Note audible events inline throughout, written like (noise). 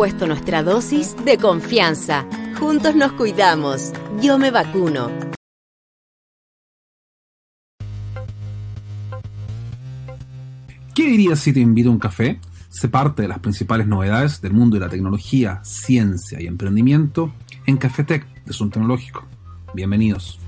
Puesto nuestra dosis de confianza. Juntos nos cuidamos. Yo me vacuno. ¿Qué dirías si te invito a un café? Se parte de las principales novedades del mundo de la tecnología, ciencia y emprendimiento en Cafetec de Zoom Tecnológico. Bienvenidos.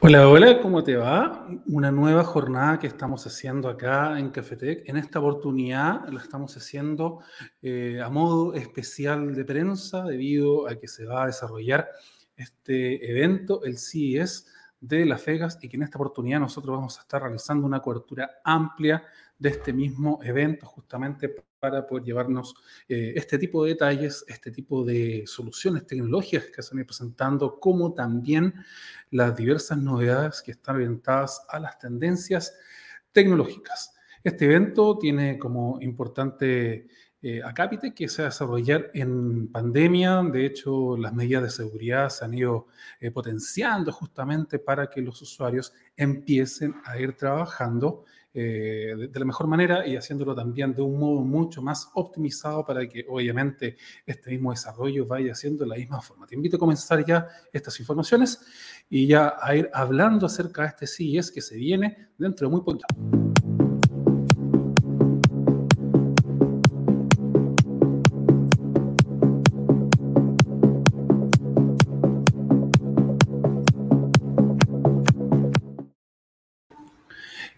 Hola, hola, ¿cómo te va? Una nueva jornada que estamos haciendo acá en Cafetec. En esta oportunidad lo estamos haciendo eh, a modo especial de prensa debido a que se va a desarrollar este evento, el CES de Las Vegas, y que en esta oportunidad nosotros vamos a estar realizando una cobertura amplia de este mismo evento justamente para poder llevarnos eh, este tipo de detalles, este tipo de soluciones tecnológicas que se han ido presentando, como también las diversas novedades que están orientadas a las tendencias tecnológicas. Este evento tiene como importante eh, acápite que se va a desarrollar en pandemia. De hecho, las medidas de seguridad se han ido eh, potenciando justamente para que los usuarios empiecen a ir trabajando eh, de, la mejor manera y haciéndolo también de un modo mucho más optimizado para que obviamente este mismo desarrollo vaya haciendo de la misma forma. Te invito a comenzar ya estas informaciones y ya a ir hablando acerca de este CES que se viene dentro de muy poquito.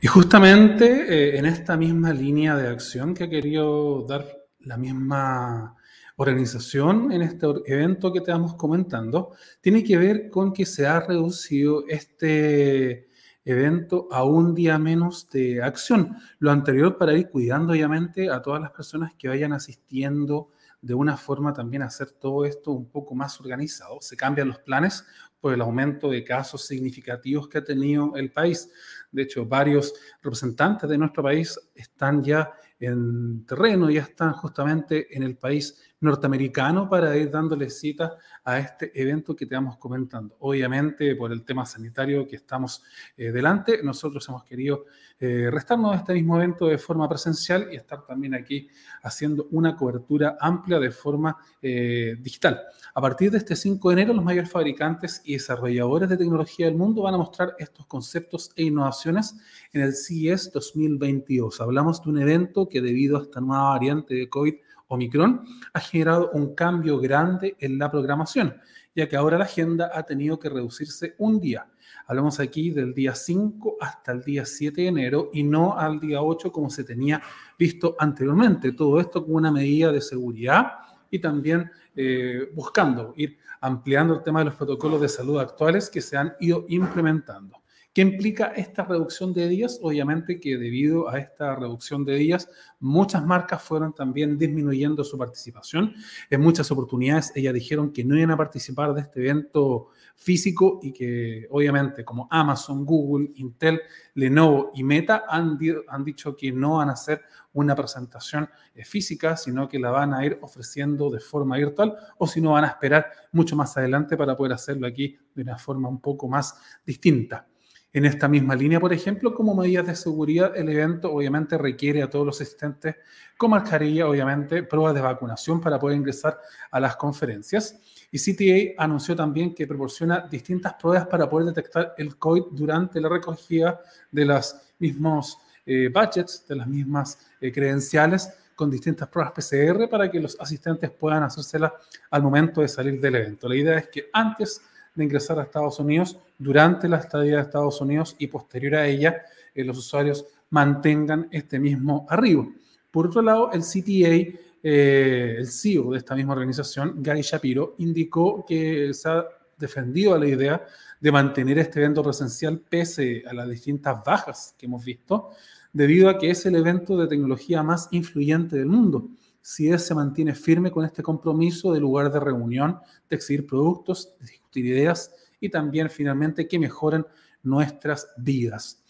Y justamente eh, en esta misma línea de acción que ha querido dar la misma organización en este evento que te vamos comentando, tiene que ver con que se ha reducido este evento a un día menos de acción. Lo anterior para ir cuidando obviamente a todas las personas que vayan asistiendo de una forma también hacer todo esto un poco más organizado. Se cambian los planes por el aumento de casos significativos que ha tenido el país. De hecho, varios representantes de nuestro país están ya en terreno, ya están justamente en el país norteamericano para ir dándole cita a este evento que te vamos comentando. Obviamente, por el tema sanitario que estamos eh, delante, nosotros hemos querido eh, restarnos este mismo evento de forma presencial y estar también aquí haciendo una cobertura amplia de forma eh, digital. A partir de este 5 de enero, los mayores fabricantes y desarrolladores de tecnología del mundo van a mostrar estos conceptos e innovaciones en el CES 2022. Hablamos de un evento que debido a esta nueva variante de COVID, Omicron, ha generado un cambio grande en la programación, ya que ahora la agenda ha tenido que reducirse un día. Hablamos aquí del día 5 hasta el día 7 de enero y no al día 8 como se tenía visto anteriormente. Todo esto con una medida de seguridad y también eh, buscando ir ampliando el tema de los protocolos de salud actuales que se han ido implementando. ¿Qué implica esta reducción de días? Obviamente que debido a esta reducción de días, muchas marcas fueron también disminuyendo su participación. En muchas oportunidades ellas dijeron que no iban a participar de este evento físico y que obviamente como Amazon, Google, Intel, Lenovo y Meta han, dicho que no van a hacer una presentación eh, física, sino que la van a ir ofreciendo de forma virtual o si no van a esperar mucho más adelante para poder hacerlo aquí de una forma un poco más distinta. En esta misma línea, por ejemplo, como medidas de seguridad, el evento obviamente requiere a todos los asistentes con mascarilla, obviamente, pruebas de vacunación para poder ingresar a las conferencias. Y CTA anunció también que proporciona distintas pruebas para poder detectar el COVID durante la recogida de los mismos eh, budgets, de las mismas eh, credenciales con distintas pruebas PCR para que los asistentes puedan hacérselas al momento de salir del evento. La idea es que antes de ingresar a Estados Unidos durante la estadía de Estados Unidos y posterior a ella, eh, los usuarios mantengan este mismo arribo. Por otro lado, el CTA, eh, el CEO de esta misma organización, Gary Shapiro, indicó que se ha defendido la idea de mantener este evento presencial pese a las distintas bajas que hemos visto, debido a que es el evento de tecnología más influyente del mundo si se mantiene firme con este compromiso de lugar de reunión, de exhibir productos, de discutir ideas y también finalmente que mejoren nuestras vidas.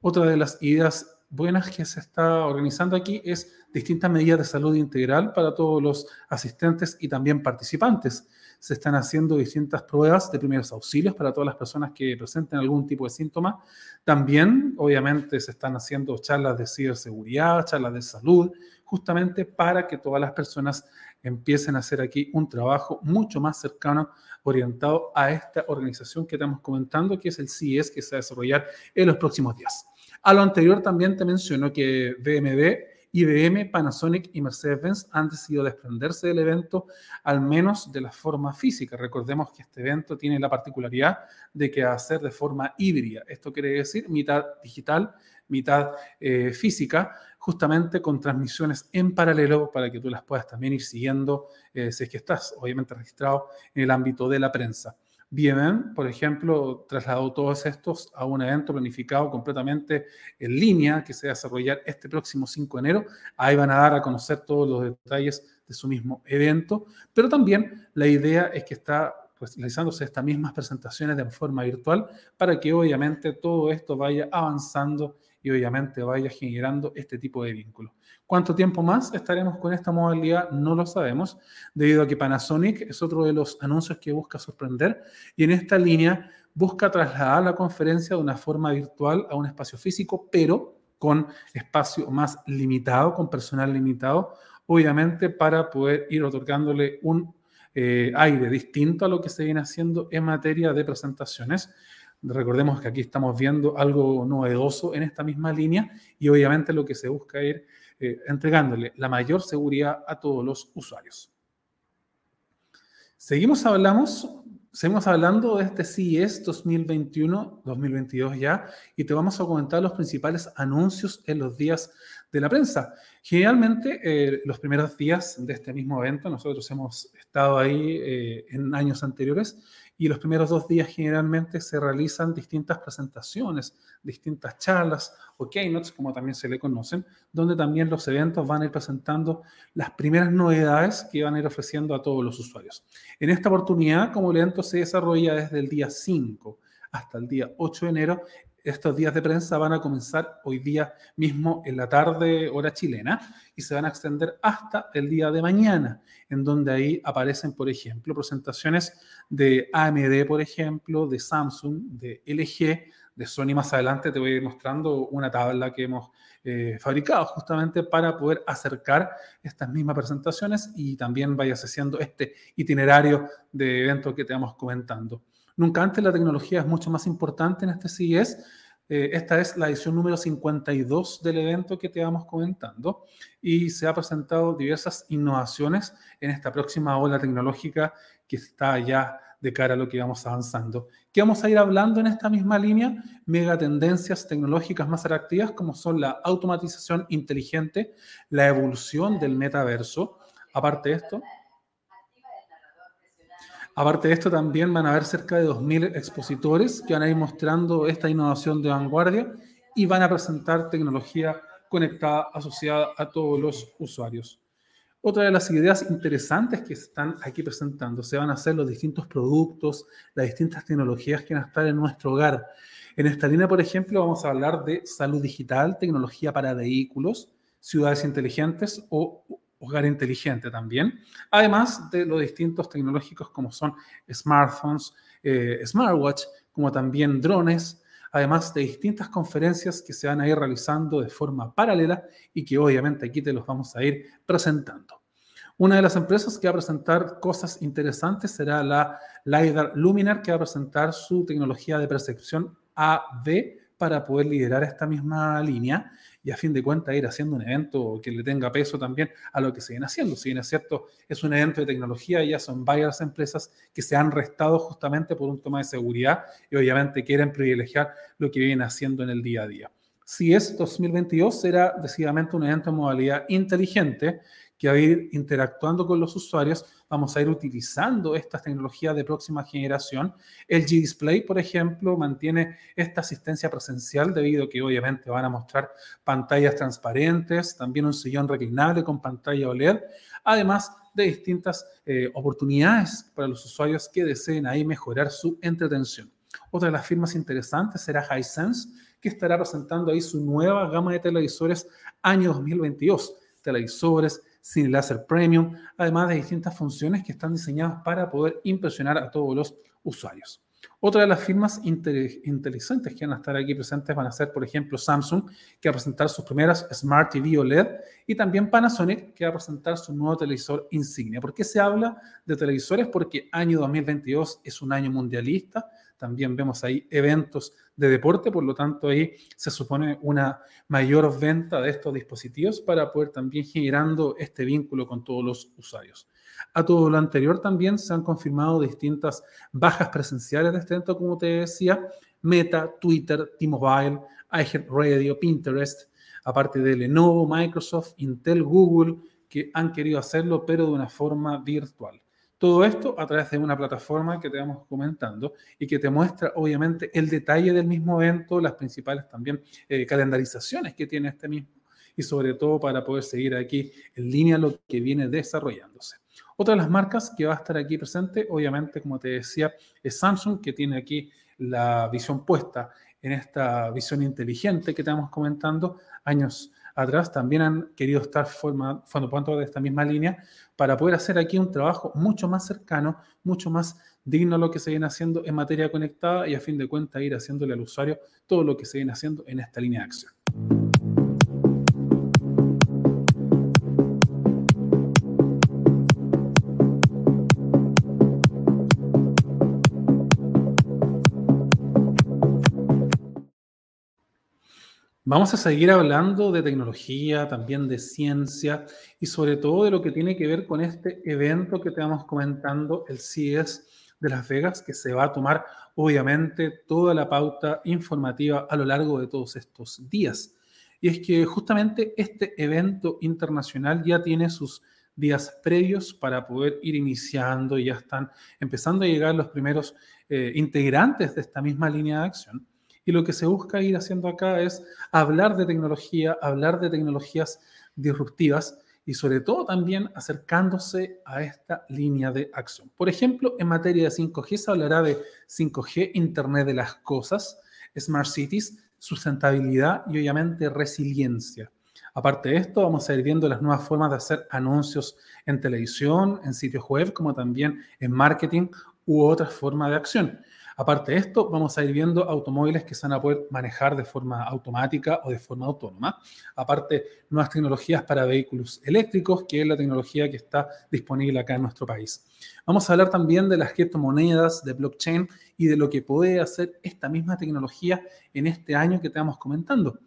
Otra de las ideas buenas que se está organizando aquí es distintas medidas de salud integral para todos los asistentes y también participantes. se están haciendo distintas pruebas de primeros auxilios para todas las personas que presenten algún tipo de síntoma. También, obviamente, se están haciendo charlas de ciberseguridad, charlas de salud, justamente para que todas las personas empiecen a hacer aquí un trabajo mucho más cercano, orientado a esta organización que estamos comentando, que es el CIES, que se va a desarrollar en los próximos días. A lo anterior también te menciono que BMB IBM, Panasonic y Mercedes-Benz han decidido desprenderse del evento, al menos de la forma física. Recordemos que este evento tiene la particularidad de que va a ser de forma híbrida. Esto quiere decir mitad digital, mitad eh, física, justamente con transmisiones en paralelo para que tú las puedas también ir siguiendo eh, si es que estás, obviamente, registrado en el ámbito de la prensa. BMM, por ejemplo, trasladó todos estos a un evento planificado completamente en línea que se va a desarrollar este próximo 5 de enero. Ahí van a dar a conocer todos los detalles de su mismo evento, pero también la idea es que está pues, realizándose estas mismas presentaciones de forma virtual para que obviamente todo esto vaya avanzando y obviamente vaya generando este tipo de vínculos. ¿Cuánto tiempo más estaremos con esta modalidad? No lo sabemos, debido a que Panasonic es otro de los anuncios que busca sorprender y en esta línea busca trasladar la conferencia de una forma virtual a un espacio físico, pero con espacio más limitado, con personal limitado, obviamente para poder ir otorgándole un eh, aire distinto a lo que se viene haciendo en materia de presentaciones Recordemos que aquí estamos viendo algo novedoso en esta misma línea y obviamente lo que se busca es eh, entregándole la mayor seguridad a todos los usuarios. Seguimos, hablamos, seguimos hablando de este CES 2021-2022 ya y te vamos a comentar los principales anuncios en los días de la prensa. Generalmente, eh, los primeros días de este mismo evento, nosotros hemos estado ahí eh, en años anteriores y los primeros dos días generalmente se realizan distintas presentaciones, distintas charlas o keynotes, como también se le conocen, donde también los eventos van a ir presentando las primeras novedades que van a ir ofreciendo a todos los usuarios. En esta oportunidad, como el evento se desarrolla desde el día 5 hasta el día 8 de enero, estos días de prensa van a comenzar hoy día mismo en la tarde, hora chilena, y se van a extender hasta el día de mañana, en donde ahí aparecen, por ejemplo, presentaciones de AMD, por ejemplo, de Samsung, de LG, de Sony. Más adelante te voy a ir mostrando una tabla que hemos eh, fabricado justamente para poder acercar estas mismas presentaciones y también vayas haciendo este itinerario de eventos que te vamos comentando. Nunca antes la tecnología es mucho más importante en este CES. Eh, esta es la edición número 52 del evento que te vamos comentando y se ha presentado diversas innovaciones en esta próxima ola tecnológica que está ya de cara a lo que vamos avanzando. ¿Qué vamos a ir hablando en esta misma línea? Megatendencias tecnológicas más atractivas como son la automatización inteligente, la evolución del metaverso. Aparte de esto, Aparte de esto, también van a haber cerca de 2.000 expositores que van a ir mostrando esta innovación de vanguardia y van a presentar tecnología conectada asociada a todos los usuarios. Otra de las ideas interesantes que están aquí presentando se van a hacer los distintos productos, las distintas tecnologías que van a estar en nuestro hogar. En esta línea, por ejemplo, vamos a hablar de salud digital, tecnología para vehículos, ciudades inteligentes o hogar inteligente también, además de los distintos tecnológicos como son smartphones, eh, smartwatch, como también drones, además de distintas conferencias que se van a ir realizando de forma paralela y que obviamente aquí te los vamos a ir presentando. Una de las empresas que va a presentar cosas interesantes será la LiDAR Luminar, que va a presentar su tecnología de percepción AV para poder liderar esta misma línea y a fin de cuentas ir haciendo un evento que le tenga peso también a lo que se viene haciendo. Si bien es cierto, es un evento de tecnología ya son varias empresas que se han restado justamente por un tema de seguridad y obviamente quieren privilegiar lo que vienen haciendo en el día a día. Si es 2022, será decididamente un evento en modalidad inteligente que va a ir interactuando con los usuarios, vamos a ir utilizando estas tecnologías de próxima generación. El G-Display, por ejemplo, mantiene esta asistencia presencial debido a que obviamente van a mostrar pantallas transparentes, también un sillón reclinable con pantalla OLED, además de distintas eh, oportunidades para los usuarios que deseen ahí mejorar su entretención. Otra de las firmas interesantes será Hisense, que estará presentando ahí su nueva gama de televisores año 2022. Televisores, Cine Láser Premium, además de distintas funciones que están diseñadas para poder impresionar a todos los usuarios. Otra de las firmas inteligentes que van a estar aquí presentes van a ser, por ejemplo, Samsung, que va a presentar sus primeras Smart TV OLED, y también Panasonic, que va a presentar su nuevo televisor insignia. ¿Por qué se habla de televisores? Porque año 2022 es un año mundialista, también vemos ahí eventos de deporte, por lo tanto ahí se supone una mayor venta de estos dispositivos para poder también generando este vínculo con todos los usuarios. A todo lo anterior también se han confirmado distintas bajas presenciales de este evento, como te decía, Meta, Twitter, T-Mobile, iHeartRadio, Pinterest, aparte de Lenovo, Microsoft, Intel, Google, que han querido hacerlo, pero de una forma virtual. Todo esto a través de una plataforma que te vamos comentando y que te muestra obviamente el detalle del mismo evento, las principales también eh, calendarizaciones que tiene este mismo y sobre todo para poder seguir aquí en línea lo que viene desarrollándose. Otra de las marcas que va a estar aquí presente, obviamente, como te decía, es Samsung, que tiene aquí la visión puesta en esta visión inteligente que estamos comentando años atrás. También han querido estar formando parte de esta misma línea para poder hacer aquí un trabajo mucho más cercano, mucho más digno a lo que se viene haciendo en materia conectada y a fin de cuentas ir haciéndole al usuario todo lo que se viene haciendo en esta línea de acción. Vamos a seguir hablando de tecnología, también de ciencia y sobre todo de lo que tiene que ver con este evento que te vamos comentando, el CES de Las Vegas, que se va a tomar obviamente toda la pauta informativa a lo largo de todos estos días. Y es que justamente este evento internacional ya tiene sus días previos para poder ir iniciando y ya están empezando a llegar los primeros eh, integrantes de esta misma línea de acción. Y lo que se busca ir haciendo acá es hablar de tecnología, hablar de tecnologías disruptivas y sobre todo también acercándose a esta línea de acción. Por ejemplo, en materia de 5G se hablará de 5G, Internet de las Cosas, Smart Cities, sustentabilidad y obviamente resiliencia. Aparte de esto, vamos a ir viendo las nuevas formas de hacer anuncios en televisión, en sitios web, como también en marketing u otras formas de acción. Aparte de esto, vamos a ir viendo automóviles que se van a poder manejar de forma automática o de forma autónoma. Aparte, nuevas tecnologías para vehículos eléctricos, que es la tecnología que está disponible acá en nuestro país. Vamos a hablar también de las criptomonedas, de blockchain y de lo que puede hacer esta misma tecnología en este año que estamos comentando.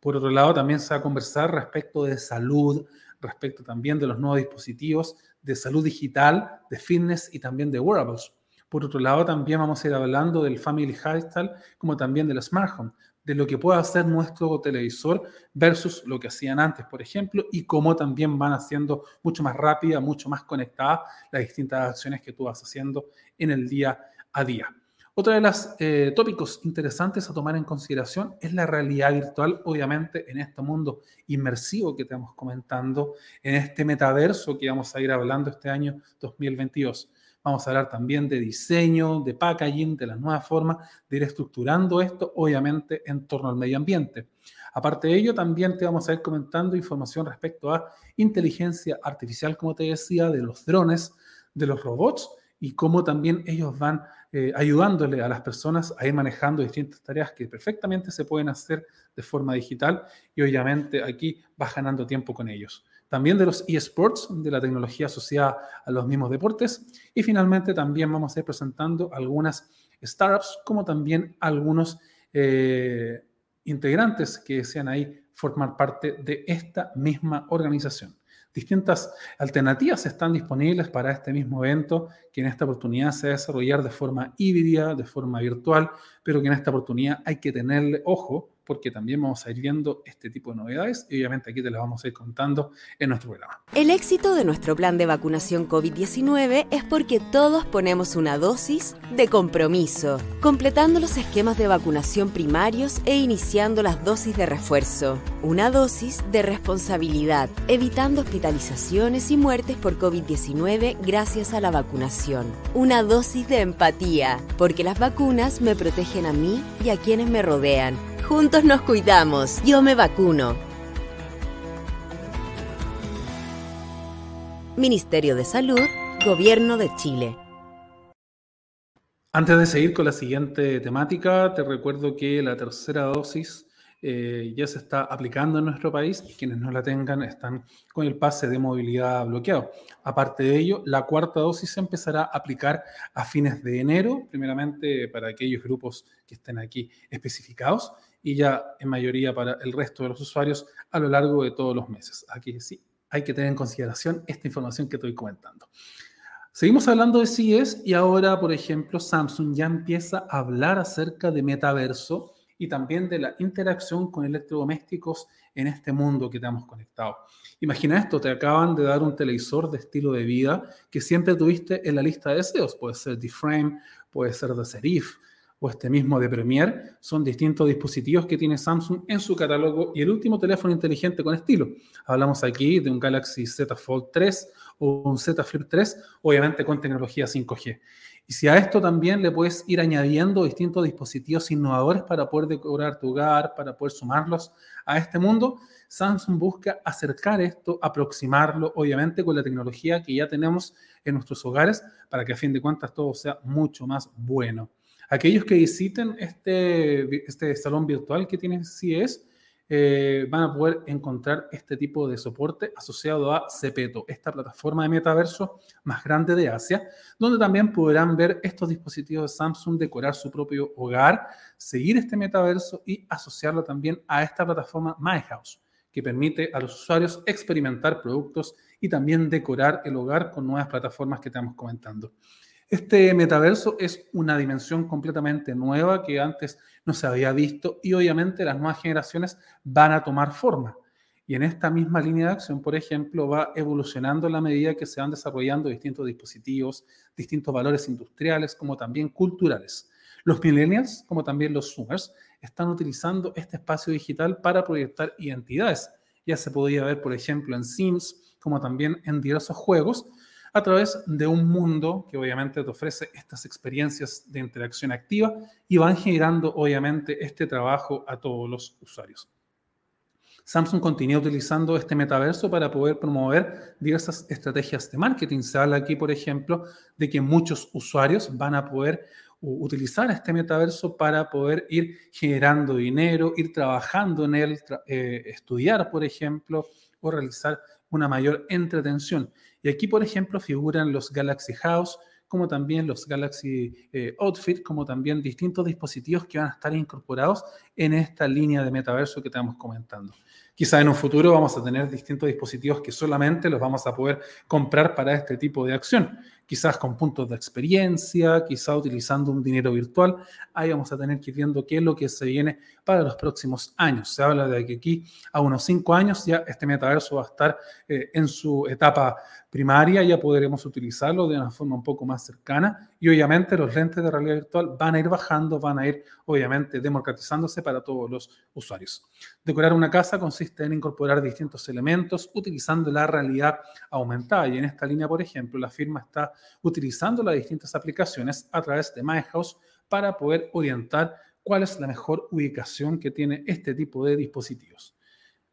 Por otro lado, también se va a conversar respecto de salud, respecto también de los nuevos dispositivos de salud digital, de fitness y también de wearables. Por otro lado, también vamos a ir hablando del Family Lifestyle, como también del Smart Home, de lo que puede hacer nuestro televisor versus lo que hacían antes, por ejemplo, y cómo también van haciendo mucho más rápida, mucho más conectada las distintas acciones que tú vas haciendo en el día a día. Otra de los eh, tópicos interesantes a tomar en consideración es la realidad virtual, obviamente, en este mundo inmersivo que estamos comentando, en este metaverso que vamos a ir hablando este año 2022. Vamos a hablar también de diseño, de packaging, de las nuevas formas de ir estructurando esto, obviamente, en torno al medio ambiente. Aparte de ello, también te vamos a ir comentando información respecto a inteligencia artificial, como te decía, de los drones, de los robots y cómo también ellos van eh, ayudándole a las personas a ir manejando distintas tareas que perfectamente se pueden hacer de forma digital y obviamente aquí vas ganando tiempo con ellos también de los eSports, de la tecnología asociada a los mismos deportes. Y finalmente también vamos a ir presentando algunas startups, como también algunos eh, integrantes que desean ahí formar parte de esta misma organización. Distintas alternativas están disponibles para este mismo evento, que en esta oportunidad se va a desarrollar de forma híbrida, de forma virtual, pero que en esta oportunidad hay que tenerle ojo porque también vamos a ir viendo este tipo de novedades y obviamente aquí te las vamos a ir contando en nuestro programa. El éxito de nuestro plan de vacunación COVID-19 es porque todos ponemos una dosis de compromiso, completando los esquemas de vacunación primarios e iniciando las dosis de refuerzo. Una dosis de responsabilidad, evitando hospitalizaciones y muertes por COVID-19 gracias a la vacunación. Una dosis de empatía, porque las vacunas me protegen a mí y a quienes me rodean Juntos nos cuidamos. Yo me vacuno. Ministerio de Salud, Gobierno de Chile. Antes de seguir con la siguiente temática, te recuerdo que la tercera dosis eh, ya se está aplicando en nuestro país y quienes no la tengan están con el pase de movilidad bloqueado. Aparte de ello, la cuarta dosis se empezará a aplicar a fines de enero, primeramente para aquellos grupos que estén aquí especificados y ya en mayoría para el resto de los usuarios a lo largo de todos los meses. Aquí sí hay que tener en consideración esta información que estoy comentando. Seguimos hablando de CES y ahora, por ejemplo, Samsung ya empieza a hablar acerca de metaverso y también de la interacción con electrodomésticos en este mundo que tenemos conectado. Imagina esto, te acaban de dar un televisor de estilo de vida que siempre tuviste en la lista de deseos. Puede ser de Frame, puede ser de Serif o este mismo de Premiere. Son distintos dispositivos que tiene Samsung en su catálogo y el último teléfono inteligente con estilo. Hablamos aquí de un Galaxy Z Fold 3 o un Z Flip 3, obviamente con tecnología 5G. Y si a esto también le puedes ir añadiendo distintos dispositivos innovadores para poder decorar tu hogar, para poder sumarlos a este mundo, Samsung busca acercar esto, aproximarlo, obviamente con la tecnología que ya tenemos en nuestros hogares, para que a fin de cuentas todo sea mucho más bueno. Aquellos que visiten este, este salón virtual que tiene CES, eh, van a poder encontrar este tipo de soporte asociado a Cepeto, esta plataforma de metaverso más grande de Asia, donde también podrán ver estos dispositivos de Samsung decorar su propio hogar, seguir este metaverso y asociarlo también a esta plataforma MyHouse, que permite a los usuarios experimentar productos y también decorar el hogar con nuevas plataformas que estamos comentando. Este metaverso es una dimensión completamente nueva que antes no se había visto y obviamente las nuevas generaciones van a tomar forma. Y en esta misma línea de acción, por ejemplo, va evolucionando a la medida que se van desarrollando distintos dispositivos, distintos valores industriales, como también culturales. Los millennials, como también los zoomers, están utilizando este espacio digital para proyectar identidades. Ya se podía ver, por ejemplo, en Sims, como también en diversos juegos, a través de un mundo que obviamente te ofrece estas experiencias de interacción activa y van generando obviamente este trabajo a todos los usuarios. Samsung continúa utilizando este metaverso para poder promover diversas estrategias de marketing. Se habla aquí, por ejemplo, de que muchos usuarios van a poder utilizar este metaverso para poder ir generando dinero, ir trabajando en él, eh, estudiar, por ejemplo, o realizar una mayor entretención. Y aquí, por ejemplo, figuran los Galaxy House, como también los Galaxy eh, Outfit, como también distintos dispositivos que van a estar incorporados en esta línea de metaverso que estamos comentando. Quizá en un futuro vamos a tener distintos dispositivos que solamente los vamos a poder comprar para este tipo de acción quizás con puntos de experiencia, quizás utilizando un dinero virtual. Ahí vamos a tener que ir viendo qué es lo que se viene para los próximos años. Se habla de que aquí a unos cinco años ya este metaverso va a estar eh, en su etapa primaria, ya podremos utilizarlo de una forma un poco más cercana y obviamente los lentes de realidad virtual van a ir bajando, van a ir obviamente democratizándose para todos los usuarios. Decorar una casa consiste en incorporar distintos elementos utilizando la realidad aumentada y en esta línea, por ejemplo, la firma está utilizando las distintas aplicaciones a través de MyHouse para poder orientar cuál es la mejor ubicación que tiene este tipo de dispositivos.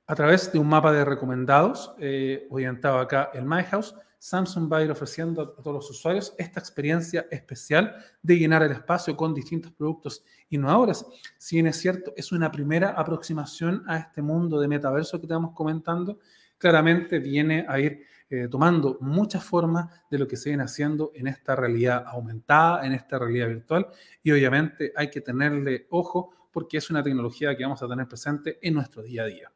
A través de un mapa de recomendados, eh, orientado acá en MyHouse, Samsung va a ir ofreciendo a todos los usuarios esta experiencia especial de llenar el espacio con distintos productos innovadores. Si bien es cierto, es una primera aproximación a este mundo de metaverso que estamos comentando, claramente viene a ir eh, tomando muchas formas de lo que se viene haciendo en esta realidad aumentada, en esta realidad virtual, y obviamente hay que tenerle ojo porque es una tecnología que vamos a tener presente en nuestro día a día.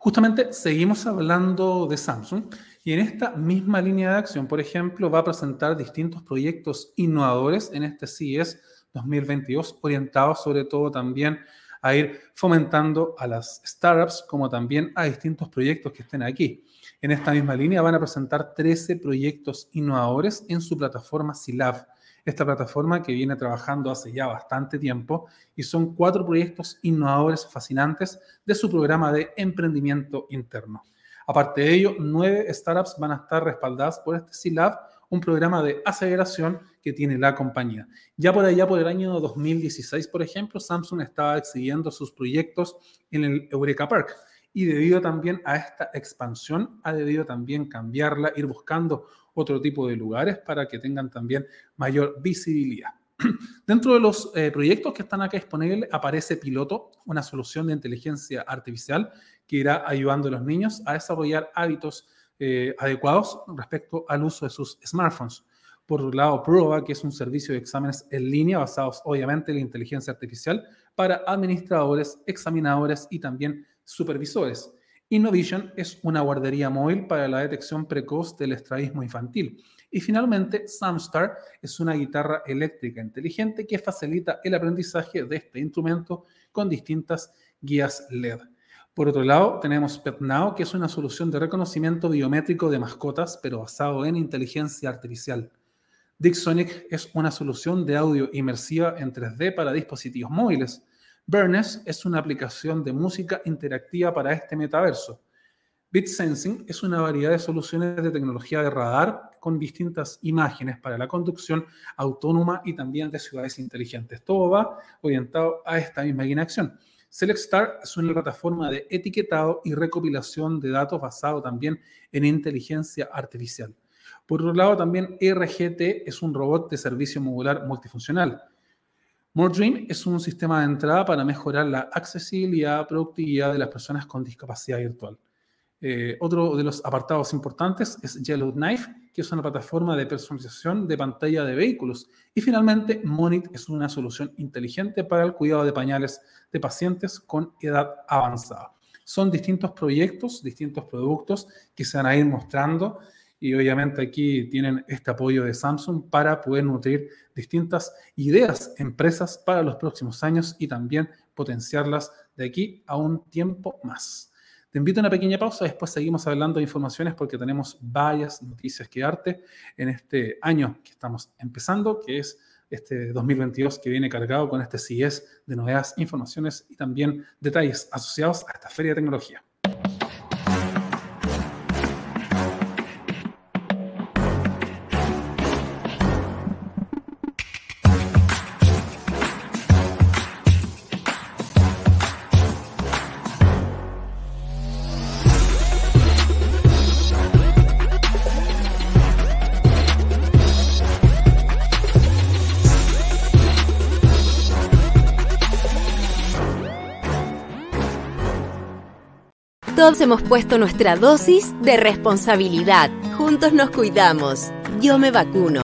Justamente seguimos hablando de Samsung y en esta misma línea de acción, por ejemplo, va a presentar distintos proyectos innovadores en este CES 2022, orientados sobre todo también a ir fomentando a las startups como también a distintos proyectos que estén aquí. En esta misma línea van a presentar 13 proyectos innovadores en su plataforma Silab, esta plataforma que viene trabajando hace ya bastante tiempo y son cuatro proyectos innovadores fascinantes de su programa de emprendimiento interno. Aparte de ello, nueve startups van a estar respaldadas por este Silab un programa de aceleración que tiene la compañía. Ya por allá, por el año 2016, por ejemplo, Samsung estaba exhibiendo sus proyectos en el Eureka Park. Y debido también a esta expansión, ha debido también cambiarla, ir buscando otro tipo de lugares para que tengan también mayor visibilidad. (clears throat) Dentro de los eh, proyectos que están acá disponibles aparece Piloto, una solución de inteligencia artificial que irá ayudando a los niños a desarrollar hábitos eh, adecuados respecto al uso de sus smartphones. Por otro lado, Proba, que es un servicio de exámenes en línea basados obviamente en la inteligencia artificial para administradores, examinadores y también supervisores. Innovision es una guardería móvil para la detección precoz del estrabismo infantil. Y finalmente, Samstar es una guitarra eléctrica inteligente que facilita el aprendizaje de este instrumento con distintas guías LED. Por otro lado, tenemos PetNow, que es una solución de reconocimiento biométrico de mascotas, pero basado en inteligencia artificial. Dixonic es una solución de audio inmersiva en 3D para dispositivos móviles. Burnes es una aplicación de música interactiva para este metaverso. BitSensing es una variedad de soluciones de tecnología de radar con distintas imágenes para la conducción autónoma y también de ciudades inteligentes. Todo va orientado a esta misma acción. SelectStar es una plataforma de etiquetado y recopilación de datos basado también en inteligencia artificial. Por otro lado, también RGT es un robot de servicio modular multifuncional. MoreDream es un sistema de entrada para mejorar la accesibilidad, productividad de las personas con discapacidad virtual. Eh, otro de los apartados importantes es Yellowknife, que es una plataforma de personalización de pantalla de vehículos. Y finalmente, Monit es una solución inteligente para el cuidado de pañales de pacientes con edad avanzada. Son distintos proyectos, distintos productos que se van a ir mostrando y obviamente aquí tienen este apoyo de Samsung para poder nutrir distintas ideas, empresas para los próximos años y también potenciarlas de aquí a un tiempo más. Te invito a una pequeña pausa, después seguimos hablando de informaciones porque tenemos varias noticias que darte en este año que estamos empezando, que es este 2022 que viene cargado con este CIES de novedades, informaciones y también detalles asociados a esta feria de tecnología. Todos hemos puesto nuestra dosis de responsabilidad. Juntos nos cuidamos. Yo me vacuno.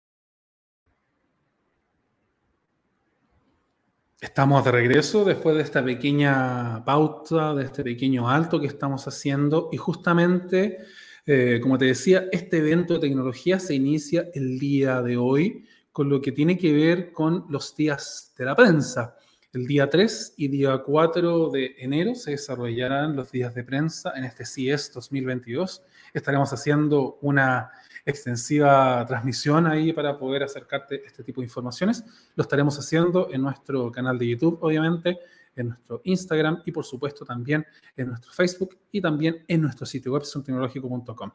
Estamos de regreso después de esta pequeña pauta, de este pequeño alto que estamos haciendo y justamente, eh, como te decía, este evento de tecnología se inicia el día de hoy con lo que tiene que ver con los días de la prensa. El día 3 y día 4 de enero se desarrollarán los días de prensa en este CES 2022. Estaremos haciendo una extensiva transmisión ahí para poder acercarte este tipo de informaciones. Lo estaremos haciendo en nuestro canal de YouTube, obviamente, en nuestro Instagram y por supuesto también en nuestro Facebook y también en nuestro sitio web suntecnológico.com.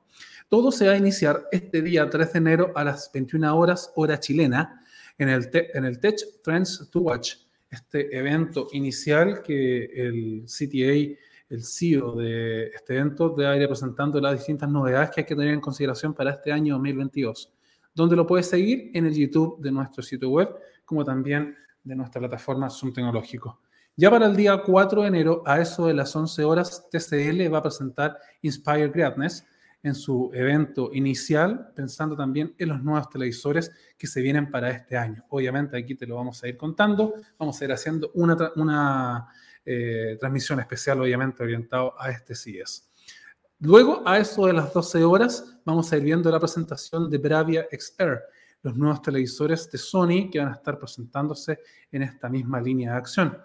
Todo se va a iniciar este día 3 de enero a las 21 horas hora chilena en el, en el Tech Trends to Watch este evento inicial que el CTA, el CEO de este evento, debe ir presentando las distintas novedades que hay que tener en consideración para este año 2022, donde lo puedes seguir en el YouTube de nuestro sitio web, como también de nuestra plataforma Zoom Tecnológico. Ya para el día 4 de enero, a eso de las 11 horas, TCL va a presentar Inspire Greatness, en su evento inicial, pensando también en los nuevos televisores que se vienen para este año. Obviamente aquí te lo vamos a ir contando, vamos a ir haciendo una, una eh, transmisión especial, obviamente orientado a este CES. Luego, a eso de las 12 horas, vamos a ir viendo la presentación de Bravia XR, los nuevos televisores de Sony que van a estar presentándose en esta misma línea de acción.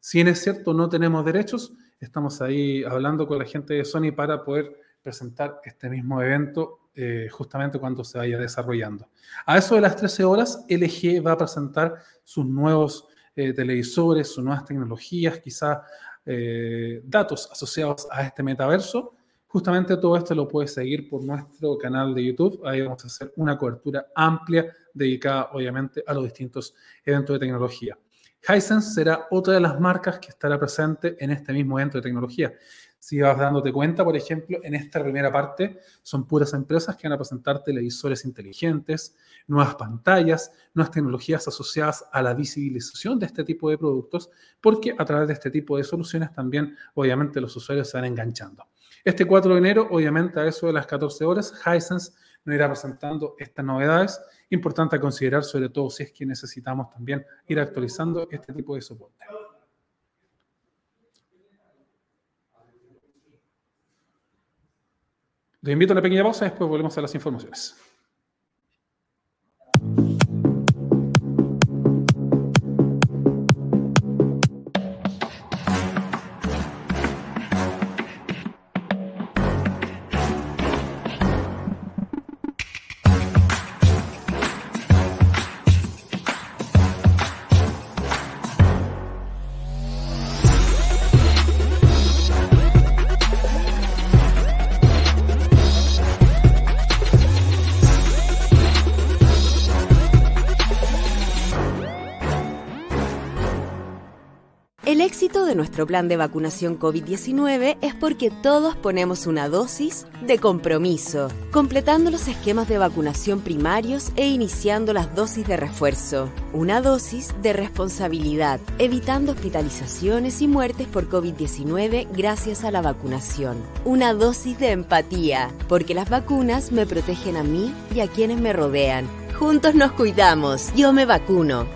Si bien es cierto, no tenemos derechos, estamos ahí hablando con la gente de Sony para poder presentar este mismo evento eh, justamente cuando se vaya desarrollando. A eso de las 13 horas, LG va a presentar sus nuevos eh, televisores, sus nuevas tecnologías, quizás eh, datos asociados a este metaverso. Justamente todo esto lo puedes seguir por nuestro canal de YouTube. Ahí vamos a hacer una cobertura amplia dedicada obviamente a los distintos eventos de tecnología. Hisense será otra de las marcas que estará presente en este mismo evento de tecnología. Si vas dándote cuenta, por ejemplo, en esta primera parte son puras empresas que van a presentar televisores inteligentes, nuevas pantallas, nuevas tecnologías asociadas a la visibilización de este tipo de productos, porque a través de este tipo de soluciones también, obviamente, los usuarios se van enganchando. Este 4 de enero, obviamente, a eso de las 14 horas, Hisense nos irá presentando estas novedades. Importante considerar, sobre todo si es que necesitamos también ir actualizando este tipo de soporte. Te invito a una pequeña pausa y después volvemos a las informaciones. De nuestro plan de vacunación COVID-19 es porque todos ponemos una dosis de compromiso, completando los esquemas de vacunación primarios e iniciando las dosis de refuerzo. Una dosis de responsabilidad, evitando hospitalizaciones y muertes por COVID-19 gracias a la vacunación. Una dosis de empatía, porque las vacunas me protegen a mí y a quienes me rodean. Juntos nos cuidamos. Yo me vacuno.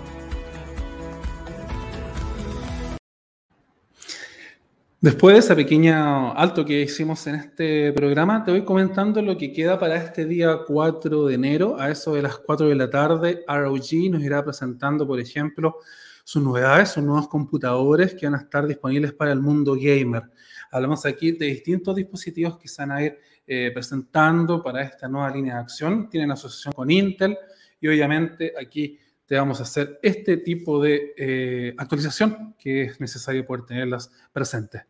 Después de ese pequeño alto que hicimos en este programa, te voy comentando lo que queda para este día 4 de enero. A eso de las 4 de la tarde, ROG nos irá presentando, por ejemplo, sus novedades, sus nuevos computadores que van a estar disponibles para el mundo gamer. Hablamos aquí de distintos dispositivos que se van a ir eh, presentando para esta nueva línea de acción. Tienen asociación con Intel y obviamente aquí te vamos a hacer este tipo de eh, actualización que es necesario poder tenerlas presentes.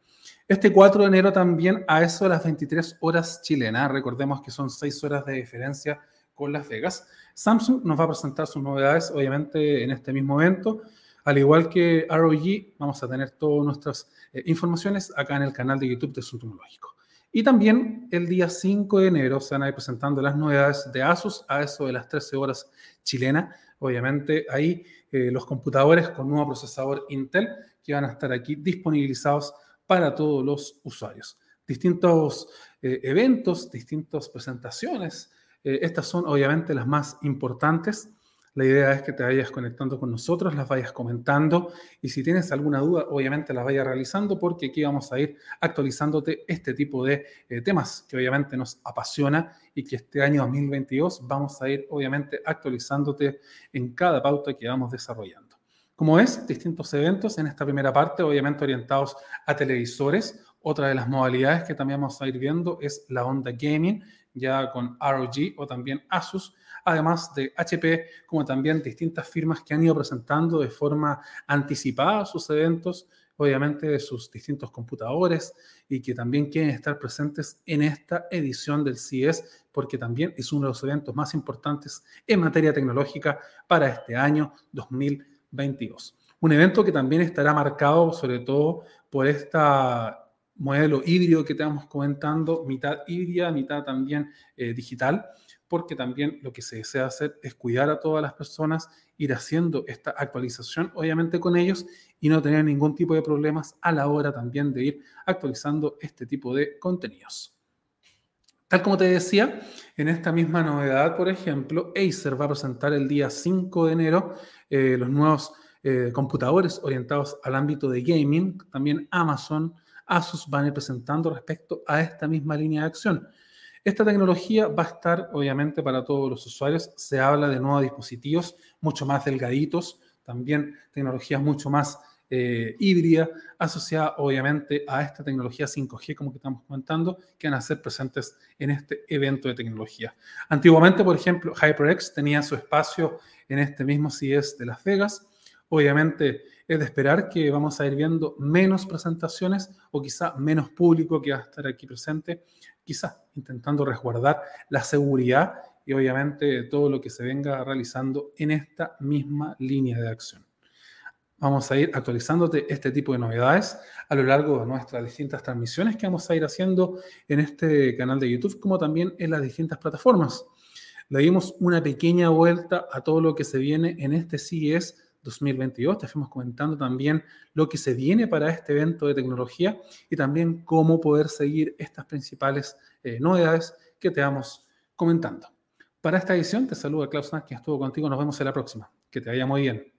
Este 4 de enero también a eso de las 23 horas chilenas, recordemos que son 6 horas de diferencia con Las Vegas, Samsung nos va a presentar sus novedades obviamente en este mismo evento. Al igual que ROG, vamos a tener todas nuestras eh, informaciones acá en el canal de YouTube de Zoom Y también el día 5 de enero se van a ir presentando las novedades de Asus a eso de las 13 horas chilenas. Obviamente ahí eh, los computadores con nuevo procesador Intel que van a estar aquí disponibilizados para todos los usuarios. Distintos eh, eventos, distintas presentaciones. Eh, estas son obviamente las más importantes. La idea es que te vayas conectando con nosotros, las vayas comentando y si tienes alguna duda, obviamente las vayas realizando porque aquí vamos a ir actualizándote este tipo de eh, temas que obviamente nos apasiona y que este año 2022 vamos a ir obviamente actualizándote en cada pauta que vamos desarrollando. Como ves, distintos eventos en esta primera parte, obviamente orientados a televisores. Otra de las modalidades que también vamos a ir viendo es la onda gaming, ya con ROG o también Asus, además de HP, como también distintas firmas que han ido presentando de forma anticipada sus eventos, obviamente sus distintos computadores y que también quieren estar presentes en esta edición del CES porque también es uno de los eventos más importantes en materia tecnológica para este año 2020. 22. Un evento que también estará marcado sobre todo por este modelo híbrido que estamos comentando, mitad híbrida, mitad también eh, digital, porque también lo que se desea hacer es cuidar a todas las personas, ir haciendo esta actualización, obviamente con ellos, y no tener ningún tipo de problemas a la hora también de ir actualizando este tipo de contenidos. Tal como te decía, en esta misma novedad, por ejemplo, Acer va a presentar el día 5 de enero eh, los nuevos eh, computadores orientados al ámbito de gaming. También Amazon, Asus van a ir presentando respecto a esta misma línea de acción. Esta tecnología va a estar, obviamente, para todos los usuarios. Se habla de nuevos dispositivos mucho más delgaditos, también tecnologías mucho más eh, híbrida asociada obviamente a esta tecnología 5G, como que estamos comentando, que van a ser presentes en este evento de tecnología. Antiguamente, por ejemplo, HyperX tenía su espacio en este mismo CES de Las Vegas. Obviamente es de esperar que vamos a ir viendo menos presentaciones o quizá menos público que va a estar aquí presente, quizá intentando resguardar la seguridad y obviamente todo lo que se venga realizando en esta misma línea de acción. Vamos a ir actualizándote este tipo de novedades a lo largo de nuestras distintas transmisiones que vamos a ir haciendo en este canal de YouTube, como también en las distintas plataformas. Le dimos una pequeña vuelta a todo lo que se viene en este CES 2022. Te fuimos comentando también lo que se viene para este evento de tecnología y también cómo poder seguir estas principales eh, novedades que te vamos comentando. Para esta edición te saluda Klaus quien estuvo contigo. Nos vemos en la próxima. Que te vaya muy bien.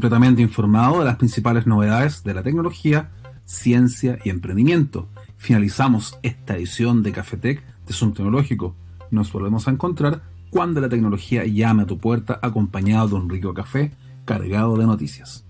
Completamente informado de las principales novedades de la tecnología, ciencia y emprendimiento. Finalizamos esta edición de Cafetec de Zoom Tecnológico. Nos volvemos a encontrar cuando la tecnología llame a tu puerta acompañado de un rico café cargado de noticias.